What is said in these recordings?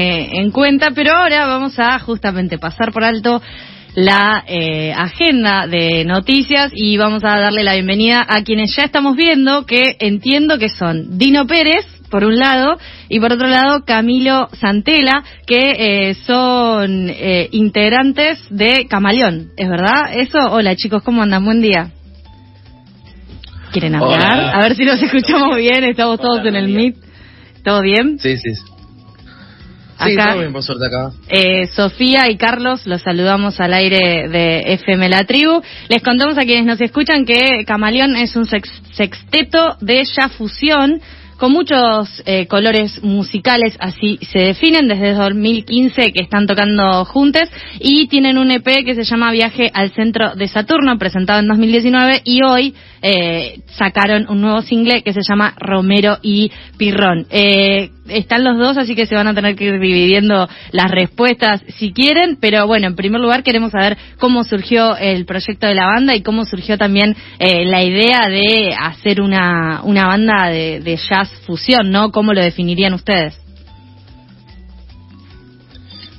en cuenta, pero ahora vamos a justamente pasar por alto la eh, agenda de noticias y vamos a darle la bienvenida a quienes ya estamos viendo, que entiendo que son Dino Pérez, por un lado, y por otro lado Camilo Santela, que eh, son eh, integrantes de Camaleón, ¿es verdad? Eso, hola chicos, ¿cómo andan? Buen día. ¿Quieren hablar? A ver si nos escuchamos bien, estamos todos en el Meet. ¿Todo bien? Sí, sí. Sí, acá, bien, por suerte acá. Eh, Sofía y Carlos, los saludamos al aire de FM La Tribu. Les contamos a quienes nos escuchan que Camaleón es un sexteto de ya fusión con muchos eh, colores musicales, así se definen desde 2015 que están tocando juntos y tienen un EP que se llama Viaje al Centro de Saturno, presentado en 2019 y hoy eh, sacaron un nuevo single que se llama Romero y Pirrón. Eh, están los dos, así que se van a tener que ir dividiendo las respuestas si quieren, pero bueno, en primer lugar queremos saber cómo surgió el proyecto de la banda y cómo surgió también eh, la idea de hacer una, una banda de, de jazz fusión, ¿no? ¿Cómo lo definirían ustedes?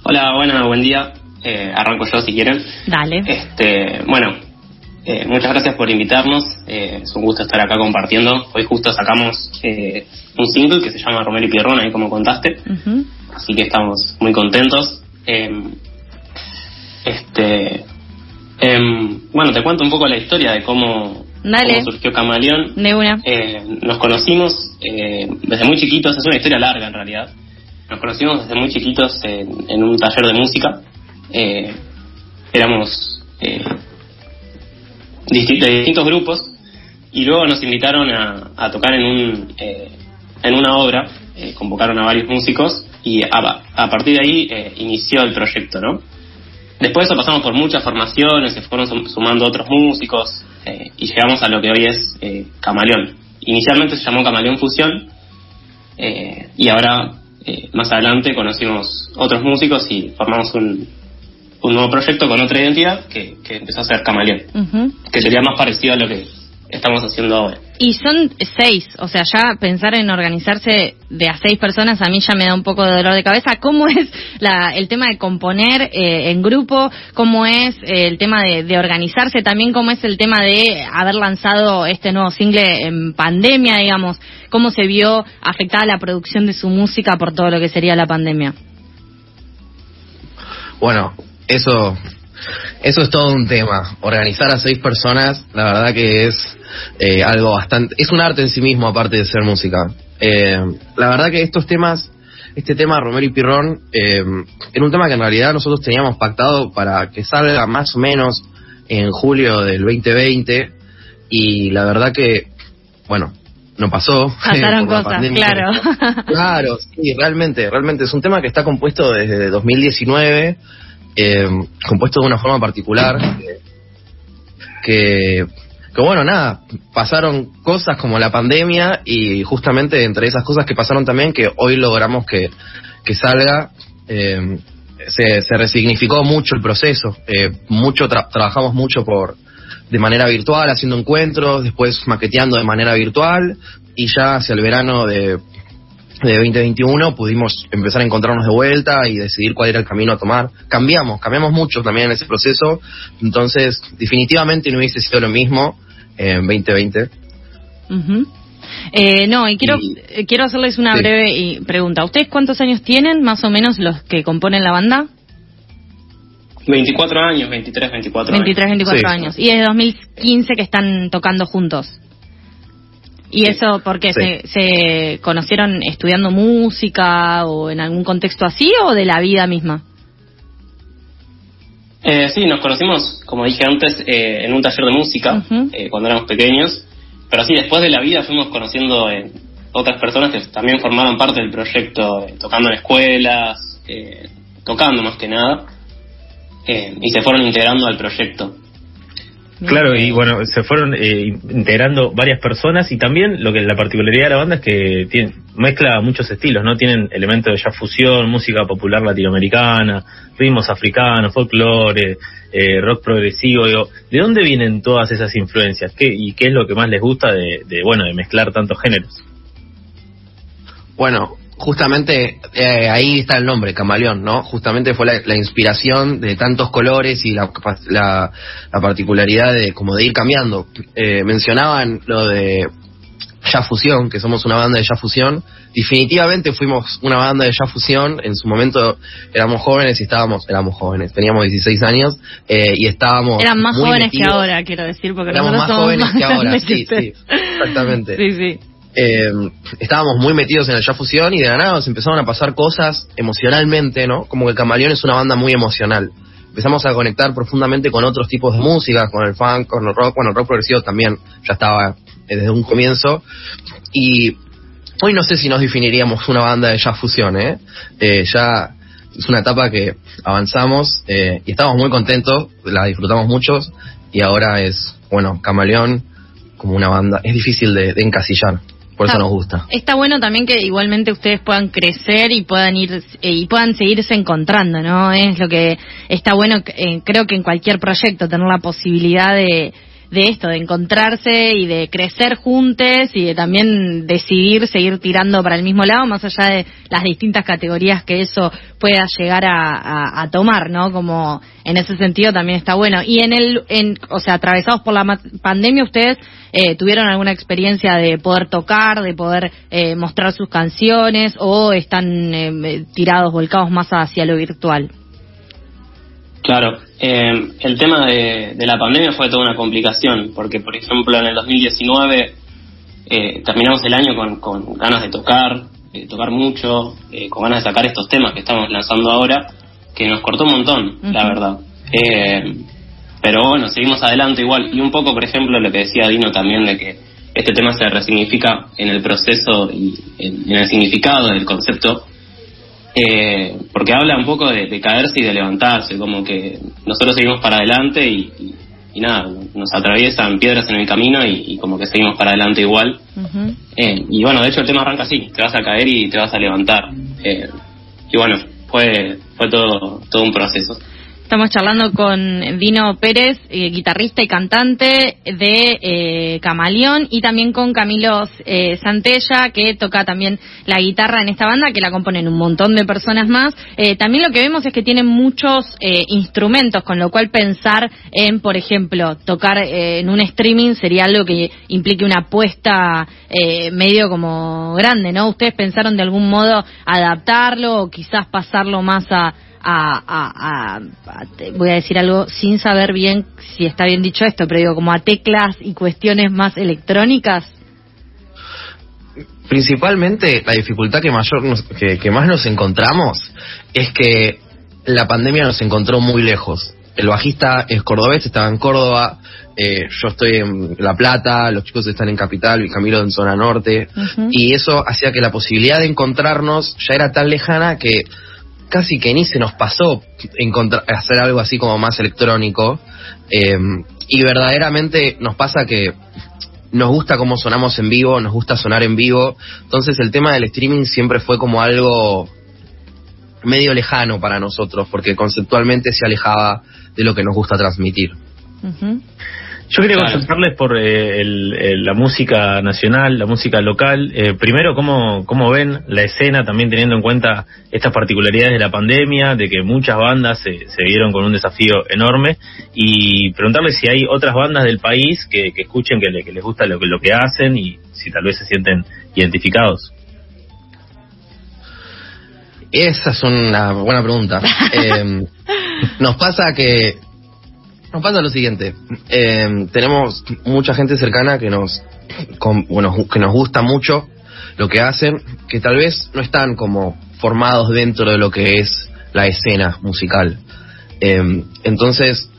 Hola, bueno, buen día. Eh, arranco yo si quieren. Dale. Este, bueno, eh, muchas gracias por invitarnos. Eh, es un gusto estar acá compartiendo. Hoy justo sacamos eh, un single que se llama Romero y Pierrón, ahí como contaste. Así que estamos muy contentos. Em, este, em, bueno, te cuento un poco la historia de cómo, surgió Camaleón. nos conocimos desde muy chiquitos, es una historia larga en realidad. Nos conocimos desde muy chiquitos en, un taller de música. éramos de distintos grupos y luego nos invitaron a, tocar en, un, eh, en una obra, eh, convocaron a varios músicos y a, a partir de ahí eh, inició el proyecto, ¿no? Después de eso pasamos por muchas formaciones, se fueron sumando otros músicos y llegamos a lo que hoy es Camaleón. Inicialmente se llamó Camaleón Fusión y ahora más adelante conocimos otros músicos y formamos un, un nuevo proyecto con otra identidad que, empezó a ser Camaleón, que sería más parecido a lo que estamos haciendo ahora. Y son seis, o sea, ya pensar en organizarse de a seis personas a mí ya me da un poco de dolor de cabeza. ¿Cómo es la, el tema de componer eh, en grupo? ¿Cómo es eh, el tema de, de, organizarse? También cómo es el tema de haber lanzado este nuevo single en pandemia, digamos. ¿Cómo se vio afectada la producción de su música por todo lo que sería la pandemia? Bueno, eso, eso es todo un tema. Organizar a seis personas, la verdad que es eh, algo bastante, es un arte en sí mismo aparte de ser música. Eh, la verdad que estos temas, este tema Romero y Pirrón, eh, era un tema que en realidad nosotros teníamos pactado para que salga más o menos en julio del 2020 y la verdad que, bueno, no pasó. Pasaron cosas, claro. Claro, sí, realmente, realmente es un tema que está compuesto desde 2019 eh, compuesto de una forma particular, que, que bueno, nada, pasaron cosas como la pandemia y justamente entre esas cosas que pasaron también, que hoy logramos que, que salga, eh, se, se, resignificó mucho el proceso, eh, mucho trabajamos mucho por de manera virtual, haciendo encuentros, después maqueteando de manera virtual y ya hacia el verano de de 2021 pudimos empezar a encontrarnos de vuelta y decidir cuál era el camino a tomar. Cambiamos, cambiamos mucho también en ese proceso, entonces definitivamente no hubiese sido lo mismo en 2020. eh, no, y quiero, eh, quiero hacerles una breve pregunta. ¿Ustedes cuántos años tienen, más o menos, los que componen la banda? 24 años, 23, 24 23, 24 años. Y desde 2015 que están tocando juntos. ¿Y eso porque se, se conocieron estudiando música o en algún contexto así o de la vida misma? Eh, sí, nos conocimos, como dije antes, eh, en un taller de música eh, cuando éramos pequeños, pero sí, después de la vida fuimos conociendo eh, otras personas que también formaron parte del proyecto, tocando en escuelas, tocando más que nada, y se fueron integrando al proyecto. Claro, y bueno, se fueron eh, integrando varias personas y también lo que la particularidad de la banda es que tiene, mezcla muchos estilos, ¿no? Tienen elementos de jazz fusión, música popular latinoamericana, ritmos africanos, folclore, eh, rock progresivo. ¿De dónde vienen todas esas influencias? ¿Qué, ¿Y qué es lo que más les gusta de, bueno, de mezclar tantos géneros? Bueno, justamente eh, ahí está el nombre, camaleón, ¿no? Justamente fue la, inspiración de tantos colores y la, la, particularidad de como de ir cambiando. Eh, mencionaban lo de Ya Fusión, que somos una banda de Ya Fusión. Definitivamente fuimos una banda de Ya Fusión. En su momento éramos jóvenes y estábamos, éramos jóvenes, teníamos 16 años eh, y estábamos. Eran más jóvenes que ahora, quiero decir, porque éramos más jóvenes que ahora. Sí, sí, exactamente. Sí, sí eh, estábamos muy metidos en el ya fusión y de la nada nos empezaron a pasar cosas emocionalmente, ¿no? Como que Camaleón es una banda muy emocional. Empezamos a conectar profundamente con otros tipos de música, con el funk, con el rock, bueno, el rock progresivo también ya estaba desde un comienzo. Y hoy no sé si nos definiríamos una banda de jazz fusión, ¿eh? eh ya es una etapa que avanzamos eh, y estamos muy contentos, la disfrutamos mucho y ahora es, bueno, Camaleón como una banda, es difícil de encasillar por eso nos gusta. Está bueno también que igualmente ustedes puedan crecer y puedan ir eh, y puedan seguirse encontrando, ¿no? Es lo que está bueno, eh, creo que en cualquier proyecto tener la posibilidad de de esto, de encontrarse y de crecer juntos y de también decidir seguir tirando para el mismo lado, más allá de las distintas categorías que eso pueda llegar a, tomar, ¿no? Como en ese sentido también está bueno. Y en el, en, o sea, atravesados por la pandemia, ustedes eh, tuvieron alguna experiencia de poder tocar, de poder eh, mostrar sus canciones o están eh, tirados, volcados más hacia lo virtual. Claro, eh, el tema de, la pandemia fue toda una complicación, porque por ejemplo en el 2019 eh, terminamos el año con, ganas de tocar, de tocar mucho, eh, con ganas de sacar estos temas que estamos lanzando ahora, que nos cortó un montón, la verdad. pero bueno, seguimos adelante igual. Y un poco, por ejemplo, lo que decía Dino también de que este tema se resignifica en el proceso y en el significado del concepto eh, porque habla un poco de, caerse y de levantarse, como que nosotros seguimos para adelante y, nada, nos atraviesan piedras en el camino y, como que seguimos para adelante igual. eh, y bueno, de hecho el tema arranca así, te vas a caer y te vas a levantar. Eh, y bueno, fue, fue todo, todo un proceso. Estamos charlando con Dino Pérez, eh, guitarrista y cantante de eh, Camaleón, y también con Camilo eh, Santella, que toca también la guitarra en esta banda, que la componen un montón de personas más. también lo que vemos es que tienen muchos instrumentos, con lo cual pensar en, por ejemplo, tocar en un streaming sería algo que implique una apuesta medio como grande, ¿no? ¿Ustedes pensaron de algún modo adaptarlo o quizás pasarlo más a a, voy a decir algo sin saber bien si está bien dicho esto, pero digo, como a teclas y cuestiones más electrónicas? Principalmente la dificultad que, mayor que, más nos encontramos es que la pandemia nos encontró muy lejos. El bajista es cordobés, estaba en Córdoba, eh, yo estoy en La Plata, los chicos están en Capital, y Camilo en Zona Norte, y eso hacía que la posibilidad de encontrarnos ya era tan lejana que casi que ni se nos pasó encontrar, hacer algo así como más electrónico. Eh, y verdaderamente nos pasa que nos gusta cómo sonamos en vivo, nos gusta sonar en vivo. Entonces el tema del streaming siempre fue como algo medio lejano para nosotros, porque conceptualmente se alejaba de lo que nos gusta transmitir. Yo quería consultarles por eh, la música nacional, la música local. Eh, primero, ¿cómo, ¿cómo ven la escena, también teniendo en cuenta estas particularidades de la pandemia, de que muchas bandas se, se vieron con un desafío enorme? Y preguntarles si hay otras bandas del país que, escuchen, que, que, les gusta lo, lo que hacen y si tal vez se sienten identificados. Esa es una buena pregunta. Eh, nos pasa que nos pasa lo siguiente, eh, tenemos mucha gente cercana que nos, bueno, que nos gusta mucho lo que hacen, que tal vez no están como formados dentro de lo que es la escena musical. Eh, entonces,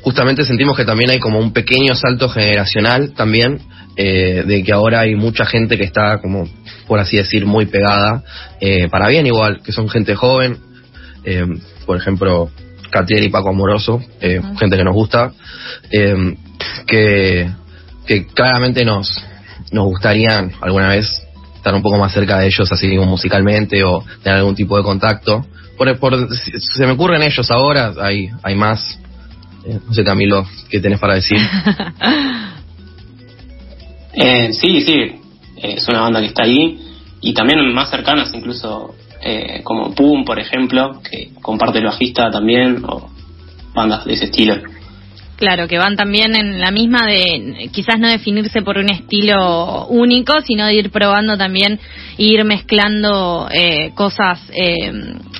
justamente sentimos que también hay como un pequeño salto generacional también, eh, de que ahora hay mucha gente que está como, por así decir, muy pegada, para bien igual, que son gente joven, por ejemplo, Catier y Paco Amoroso, eh, gente que nos gusta, eh, que, que claramente nos, nos gustaría alguna vez estar un poco más cerca de ellos, así como musicalmente, o tener algún tipo de contacto. Por, por, se me ocurren ellos ahora, hay, hay más. Eh, no sé, Camilo, ¿qué tenés para decir? sí, sí, es una banda que está ahí. y también más cercanas, incluso eh, como Pum, por ejemplo, que comparte el bajista también, o bandas de ese estilo. Claro, que van también en la misma de quizás no definirse por un estilo único, sino de ir probando también ir mezclando eh, cosas eh,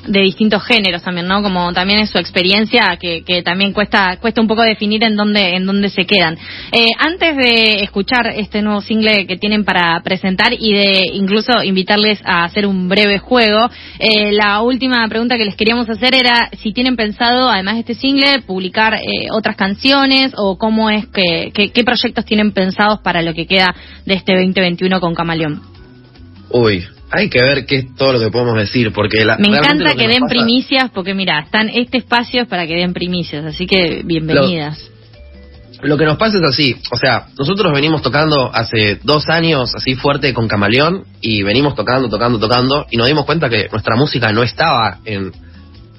de distintos géneros también, ¿no? Como también es su experiencia que, que también cuesta cuesta un poco definir en dónde en dónde se quedan. Eh, antes de escuchar este nuevo single que tienen para presentar y de incluso invitarles a hacer un breve juego, eh, la última pregunta que les queríamos hacer era si tienen pensado, además de este single, publicar eh, otras canciones o cómo es que, qué proyectos tienen pensados para lo que queda de este 2021 con Camaleón? Uy, hay que ver qué es todo lo que podemos decir, porque Me encanta que, den primicias, porque mira, están este espacio es para que den primicias, así que bienvenidas. Lo, que nos pasa es así, o sea, nosotros venimos tocando hace dos años así fuerte con Camaleón y venimos tocando, tocando, tocando y nos dimos cuenta que nuestra música no estaba en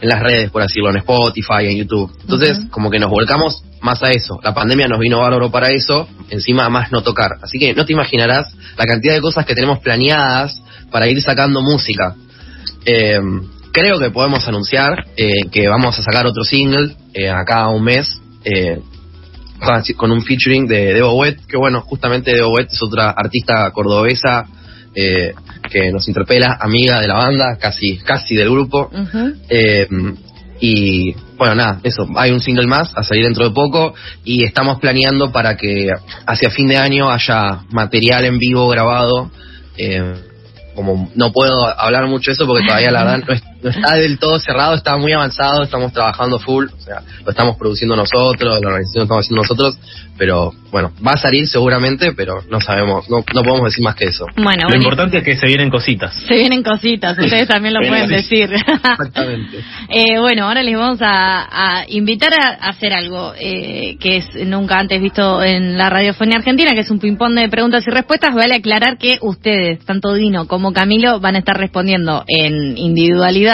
en las redes, por decirlo, en Spotify, en YouTube. Entonces, como que nos volcamos más a eso. La pandemia nos vino bárbaro para eso, encima más no tocar. Así que no te imaginarás la cantidad de cosas que tenemos planeadas para ir sacando música. Eh, creo que podemos anunciar eh, que vamos a sacar otro single eh, acá un mes. con un featuring de Debo Wet, que bueno, justamente Debo Wet es otra artista cordobesa eh, que nos interpela, amiga de la banda, casi, casi del grupo. Eh, y bueno, nada, eso, hay un single más a salir dentro de poco y estamos planeando para que hacia fin de año haya material en vivo grabado. Eh, como no puedo hablar mucho de eso porque todavía la verdad no, está del todo cerrado, está muy avanzado, estamos trabajando full, o sea, lo estamos produciendo nosotros, la organización lo estamos haciendo nosotros, pero bueno, va a salir seguramente, pero no sabemos, no, no podemos decir más que eso. Bueno, lo importante es que se vienen cositas. Se vienen cositas, ustedes también lo pueden decir. Exactamente. eh, bueno, ahora les vamos a, invitar a, hacer algo eh, que es nunca antes visto en la radiofonía argentina, que es un ping-pong de preguntas y respuestas. Vale aclarar que ustedes, tanto Dino como Camilo, van a estar respondiendo en individualidad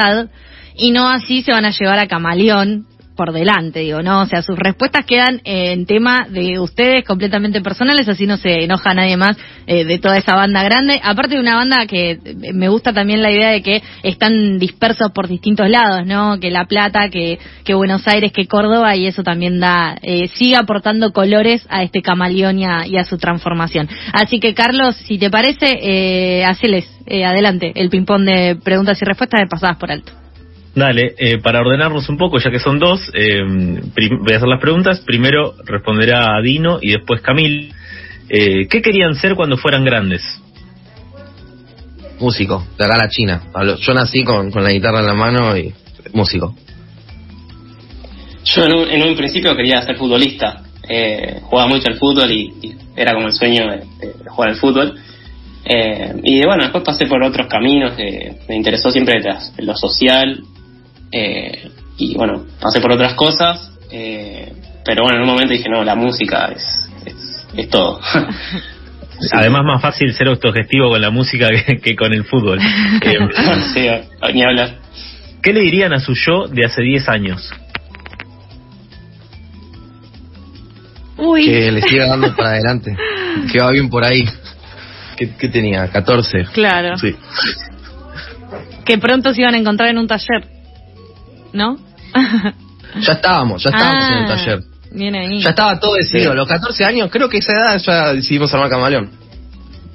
y no así se van a llevar a Camaleón por delante, digo, ¿no? O sea, sus respuestas quedan en tema de ustedes completamente personales, así no se enoja nadie más eh, de toda esa banda grande. Aparte de una banda que me gusta también la idea de que están dispersos por distintos lados, ¿no? Que La Plata, que, que Buenos Aires, que Córdoba, y eso también da, eh, sigue aportando colores a este camaleón y a, su transformación. Así que, Carlos, si te parece, eh, haceles eh, adelante el ping-pong de preguntas y respuestas de pasadas por alto. Dale, eh, para ordenarnos un poco, ya que son dos, eh, voy a hacer las preguntas. Primero responderá Dino y después Camil. Eh, ¿Qué querían ser cuando fueran grandes? Músico, de acá a la China. Yo nací con, la guitarra en la mano y músico. Yo en un, principio quería ser futbolista. Eh, jugaba mucho al fútbol y, era como el sueño de, jugar al fútbol. y bueno, después pasé por otros caminos. me interesó siempre lo social, eh, y bueno, pasé por otras cosas, eh, pero bueno, en un momento dije, no, la música es, es, todo. Además, más fácil ser autogestivo con la música que, con el fútbol. Ni hablar. ¿Qué le dirían a su yo de hace 10 años? Uy. Que le siga dando para adelante. Que va bien por ahí. ¿Qué, tenía? 14. Claro. Sí. Que pronto se iban a encontrar en un taller. ¿No? ya estábamos, ya estábamos en el ah, taller. ahí. Ya estaba todo decidido. Los 14 años, creo que esa edad ya decidimos armar Camaleón.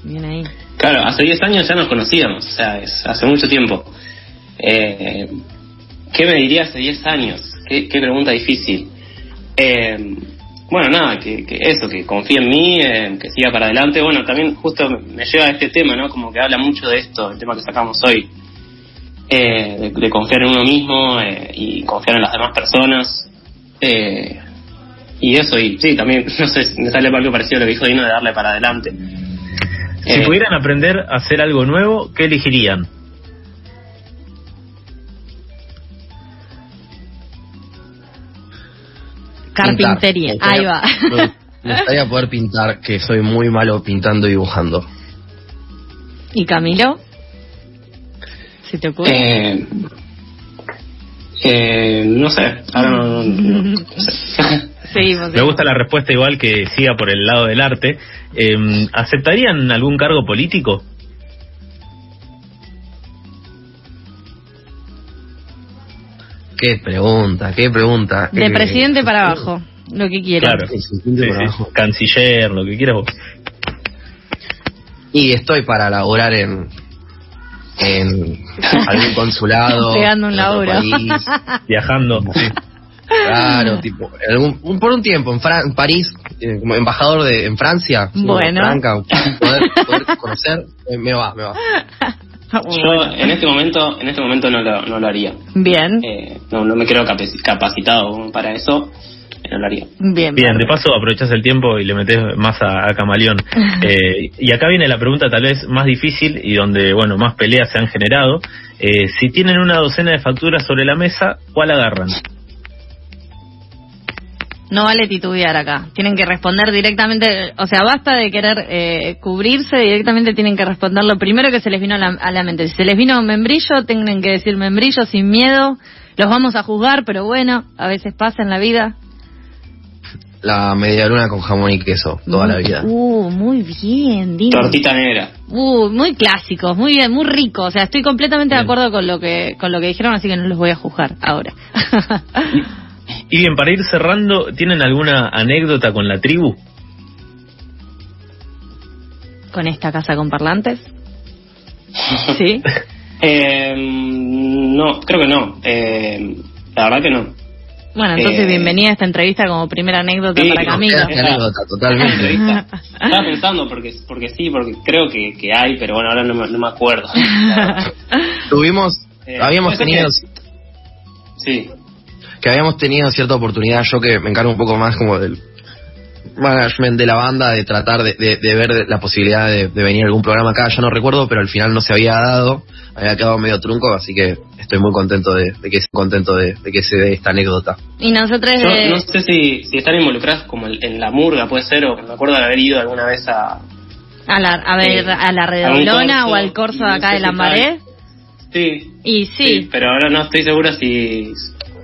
Viene ahí. Claro, hace 10 años ya nos conocíamos, o sea, es hace mucho tiempo. Eh, ¿Qué me diría hace 10 años? Qué, pregunta difícil. Eh, bueno, nada, que, eso, que confíe en mí, eh, que siga para adelante. Bueno, también justo me lleva a este tema, ¿no? Como que habla mucho de esto, el tema que sacamos hoy. Eh, de, confiar en uno mismo eh, y confiar en las demás personas. Eh, y eso, y sí, también, no sé, me sale algo parecido a lo que dijo Dino de darle para adelante. Si pudieran aprender a hacer algo nuevo, ¿qué elegirían? Carpintería, ahí va. Me gustaría poder pintar, que soy muy malo pintando y dibujando. ¿Y Camilo? ¿Se te ocurre? Eh, eh no sé. Seguimos, Me gusta la respuesta igual que siga por el lado del arte. Em, ¿Aceptarían algún cargo político? Qué pregunta, qué pregunta. De eh, presidente para abajo, lo que quieras. Canciller, lo que quieras vos. Y estoy para laborar en en algún consulado. Pegando un laburo. Viajando. Claro, tipo, por un tiempo en, París, eh, como embajador de en Francia. Bueno. Franca, poder, conocer, eh, me va, me va. Yo en este momento, en este momento no lo, no lo haría. Bien. Eh, no, no me creo capacitado para eso. Bien, Bien, de paso aprovechás el tiempo y le metes más a, Camaleón. eh, y acá viene la pregunta tal vez más difícil y donde, bueno, más peleas se han generado. Eh, si tienen una docena de facturas sobre la mesa, ¿cuál agarran? No vale titubear acá. Tienen que responder directamente. O sea, basta de querer eh, cubrirse, directamente tienen que responder lo primero que se les vino a la, mente. Si se les vino un membrillo, tienen que decir membrillo sin miedo. Los vamos a juzgar, pero bueno, a veces pasa en la vida. La media luna con jamón y queso, toda la vida. Uh, muy bien, Dino. Tortita negra. Uh, muy clásicos, muy bien, muy rico. O sea, estoy completamente de acuerdo con lo que con lo que dijeron, así que no los voy a juzgar ahora. Y bien, para ir cerrando, ¿tienen alguna anécdota con la tribu? ¿Con esta casa con parlantes? ¿Sí? eh, no, creo que no. Eh, la verdad que no. Bueno, entonces eh, bienvenida a esta entrevista como primera anécdota para Camilo. anécdota, totalmente. Estaba pensando porque porque sí, porque creo que, que hay, pero bueno, ahora no me, no me acuerdo. Tuvimos, eh, habíamos tenido... sí que habíamos tenido cierta oportunidad, yo que me encargo un poco más como del management de la banda, de tratar de, de, ver la posibilidad de, venir a algún programa acá, ya no recuerdo, pero al final no se había dado, había quedado medio trunco, así que estoy muy contento de, que contento de, que se dé esta anécdota. Y nosotros no sé si, si están involucrados como en la murga, puede ser, o me acuerdo de haber ido alguna vez a a la, a ver, eh, a la Redolona o al corso de acá de Lambaré. Sí. Y sí. sí. Pero ahora no estoy seguro si,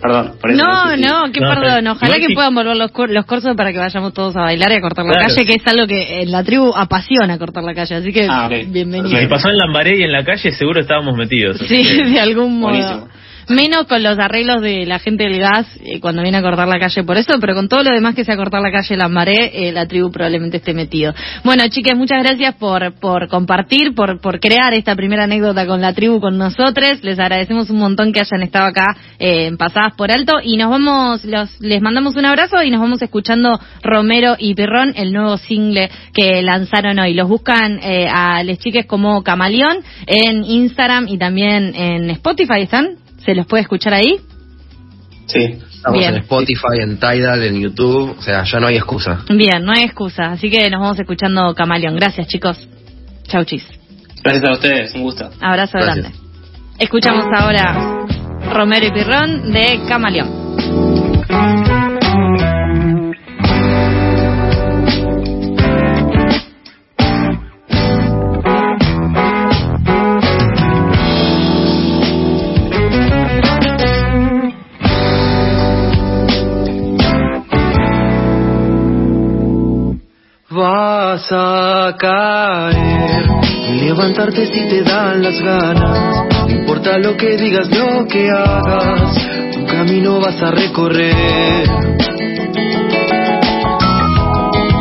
Perdón, No, no, qué perdón. Ojalá que puedan volver los, los cursos para que vayamos todos a bailar y a cortar la calle, que es algo que en la tribu apasiona cortar la calle. Así que, ah, bienvenido. Si pasó en Lambaré y en la calle, seguro estábamos metidos. Sí, de algún modo. Menos con los arreglos de la gente del gas eh, cuando viene a cortar la calle por eso, pero con todo lo demás que sea cortar la calle la maré, eh, la tribu probablemente esté metido. Bueno, chicas, muchas gracias por, por compartir, por, por crear esta primera anécdota con la tribu con nosotros. Les agradecemos un montón que hayan estado acá eh, Pasadas por Alto y nos vamos, los, les mandamos un abrazo y nos vamos escuchando Romero y Pirrón, el nuevo single que lanzaron hoy. Los buscan a les chiques como Camaleón en Instagram y también en Spotify, ¿están? ¿Se los puede escuchar ahí? Sí. Estamos en Spotify, en Tidal, en YouTube, o sea, ya no hay excusa. Bien, no hay excusa, así que nos vamos escuchando Camaleón. Gracias, chicos. Chau, chis. Gracias a ustedes, un gusto. Abrazo grande. Escuchamos ahora Romero y Pirrón de Camaleón. Vas a caer levantarte si te dan las ganas. No importa lo que digas, lo que hagas, tu camino vas a recorrer.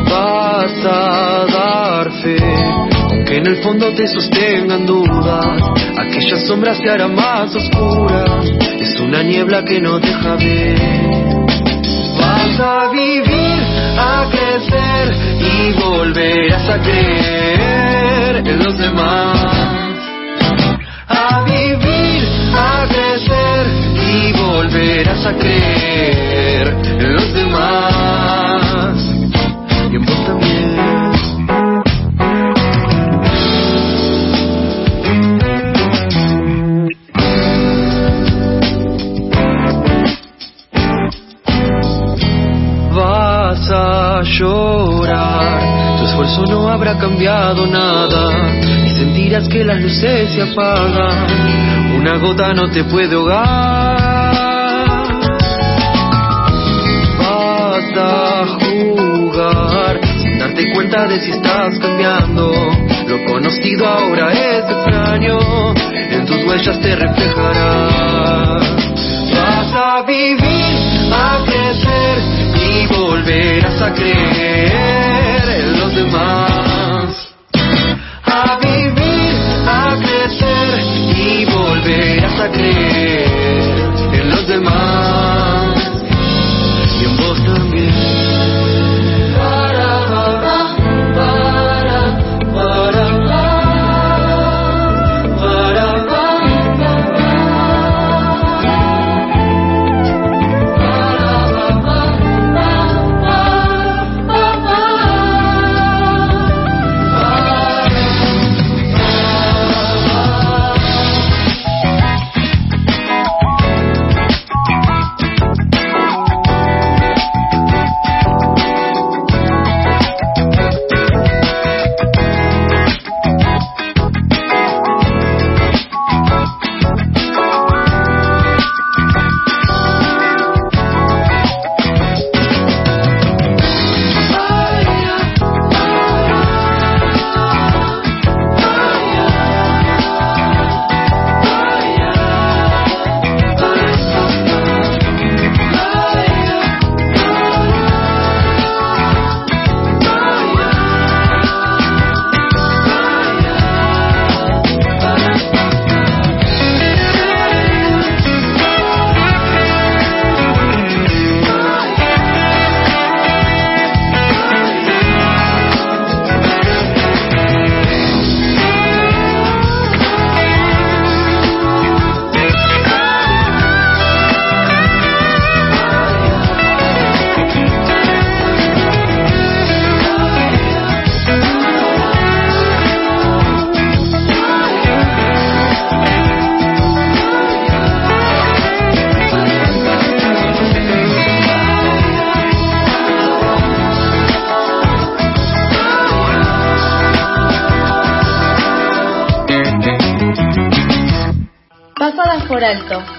Vas a dar fe, aunque en el fondo te sostengan dudas. Aquella sombra se hará más oscura, es una niebla que no deja ver. Vas a vivir, a crecer y volverás a creer en los demás. A vivir, a crecer y volverás a creer en los demás. A llorar esfuerzo no habrá cambiado nada y sentirás que las luces se apagan. Una gota no te puede ahogar. Vas a jugar sin darte cuenta de si estás cambiando. Lo conocido ahora es extraño, en tus huellas te reflejará. Vas a volverás a creer.